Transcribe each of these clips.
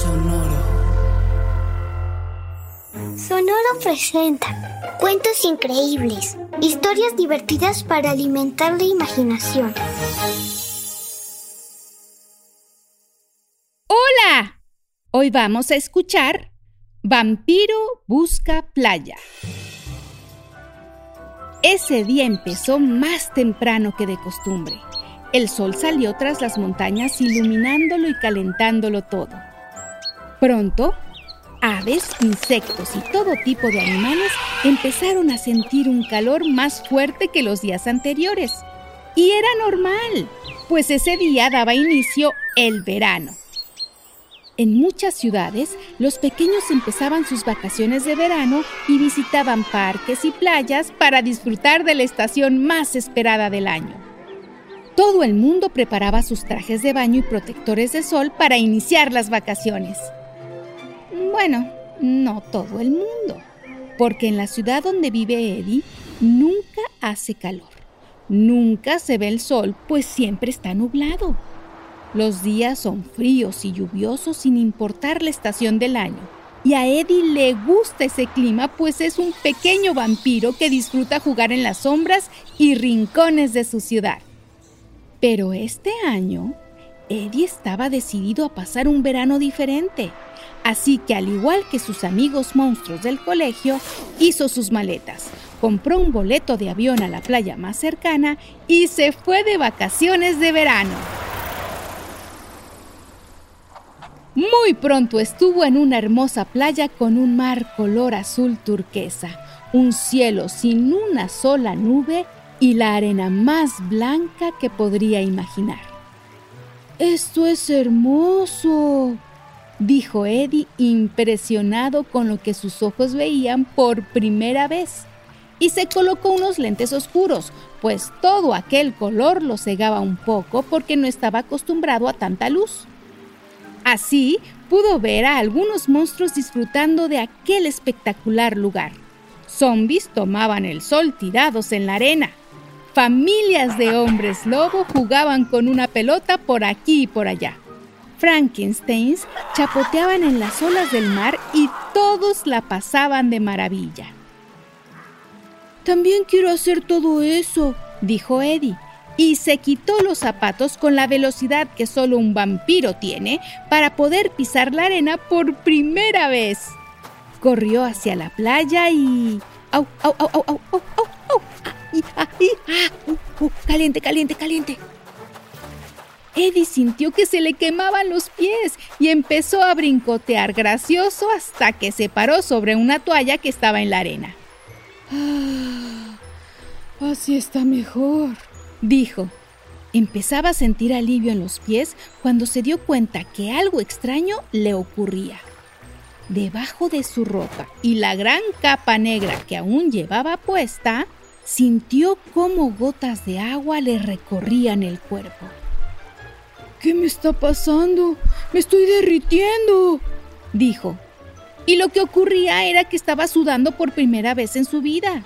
Sonoro. Sonoro presenta cuentos increíbles, historias divertidas para alimentar la imaginación. ¡Hola! Hoy vamos a escuchar Vampiro busca playa. Ese día empezó más temprano que de costumbre. El sol salió tras las montañas iluminándolo y calentándolo todo. Pronto, aves, insectos y todo tipo de animales empezaron a sentir un calor más fuerte que los días anteriores. Y era normal, pues ese día daba inicio el verano. En muchas ciudades, los pequeños empezaban sus vacaciones de verano y visitaban parques y playas para disfrutar de la estación más esperada del año. Todo el mundo preparaba sus trajes de baño y protectores de sol para iniciar las vacaciones. Bueno, no todo el mundo, porque en la ciudad donde vive Eddie nunca hace calor, nunca se ve el sol, pues siempre está nublado. Los días son fríos y lluviosos sin importar la estación del año. Y a Eddie le gusta ese clima, pues es un pequeño vampiro que disfruta jugar en las sombras y rincones de su ciudad. Pero este año, Eddie estaba decidido a pasar un verano diferente. Así que al igual que sus amigos monstruos del colegio, hizo sus maletas, compró un boleto de avión a la playa más cercana y se fue de vacaciones de verano. Muy pronto estuvo en una hermosa playa con un mar color azul turquesa, un cielo sin una sola nube y la arena más blanca que podría imaginar. Esto es hermoso, dijo Eddie impresionado con lo que sus ojos veían por primera vez. Y se colocó unos lentes oscuros, pues todo aquel color lo cegaba un poco porque no estaba acostumbrado a tanta luz. Así pudo ver a algunos monstruos disfrutando de aquel espectacular lugar. Zombies tomaban el sol tirados en la arena. Familias de hombres lobo jugaban con una pelota por aquí y por allá. Frankensteins chapoteaban en las olas del mar y todos la pasaban de maravilla. También quiero hacer todo eso, dijo Eddie, y se quitó los zapatos con la velocidad que solo un vampiro tiene para poder pisar la arena por primera vez. Corrió hacia la playa y... ¡Au, au, au, au, au, au, au! au ¡Ah, ah, caliente, caliente, caliente! Eddie sintió que se le quemaban los pies y empezó a brincotear gracioso hasta que se paró sobre una toalla que estaba en la arena. Ah, así está mejor, dijo. Empezaba a sentir alivio en los pies cuando se dio cuenta que algo extraño le ocurría. Debajo de su ropa y la gran capa negra que aún llevaba puesta, sintió cómo gotas de agua le recorrían el cuerpo. ¿Qué me está pasando? Me estoy derritiendo, dijo. Y lo que ocurría era que estaba sudando por primera vez en su vida.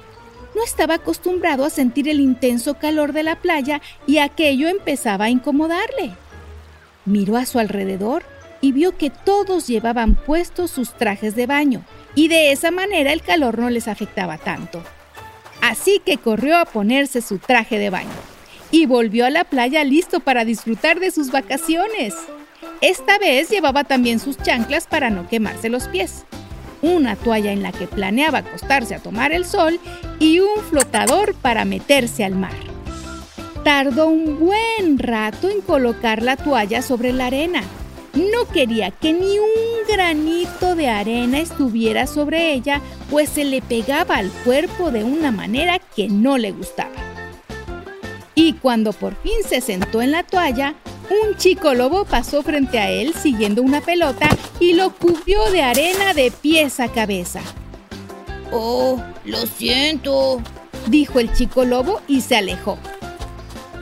No estaba acostumbrado a sentir el intenso calor de la playa y aquello empezaba a incomodarle. Miró a su alrededor y vio que todos llevaban puestos sus trajes de baño y de esa manera el calor no les afectaba tanto. Así que corrió a ponerse su traje de baño y volvió a la playa listo para disfrutar de sus vacaciones. Esta vez llevaba también sus chanclas para no quemarse los pies, una toalla en la que planeaba acostarse a tomar el sol y un flotador para meterse al mar. Tardó un buen rato en colocar la toalla sobre la arena. No quería que ni un granito de arena estuviera sobre ella, pues se le pegaba al cuerpo de una manera que no le gustaba. Y cuando por fin se sentó en la toalla, un chico lobo pasó frente a él siguiendo una pelota y lo cubrió de arena de pies a cabeza. Oh, lo siento, dijo el chico lobo y se alejó.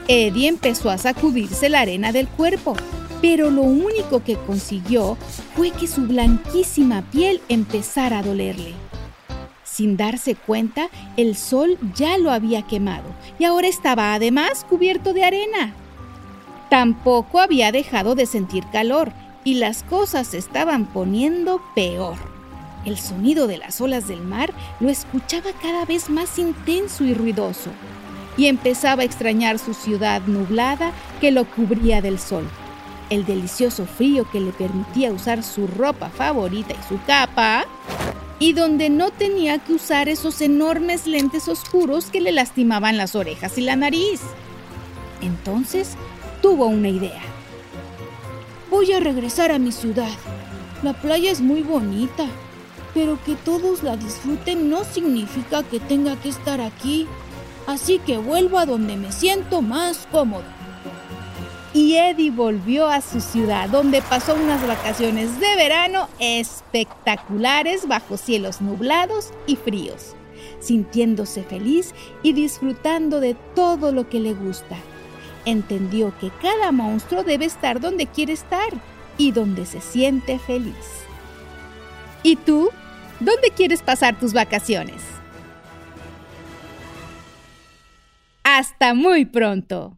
Eddie empezó a sacudirse la arena del cuerpo, pero lo único que consiguió fue que su blanquísima piel empezara a dolerle. Sin darse cuenta, el sol ya lo había quemado y ahora estaba además cubierto de arena. Tampoco había dejado de sentir calor y las cosas se estaban poniendo peor. El sonido de las olas del mar lo escuchaba cada vez más intenso y ruidoso y empezaba a extrañar su ciudad nublada que lo cubría del sol, el delicioso frío que le permitía usar su ropa favorita y su capa, y donde no tenía que usar esos enormes lentes oscuros que le lastimaban las orejas y la nariz. Entonces tuvo una idea. Voy a regresar a mi ciudad. La playa es muy bonita, pero que todos la disfruten no significa que tenga que estar aquí. Así que vuelvo a donde me siento más cómodo y Eddie volvió a su ciudad, donde pasó unas vacaciones de verano espectaculares bajo cielos nublados y fríos, sintiéndose feliz y disfrutando de todo lo que le gusta. Entendió que cada monstruo debe estar donde quiere estar y donde se siente feliz. ¿Y tú? ¿Dónde quieres pasar tus vacaciones? Hasta muy pronto.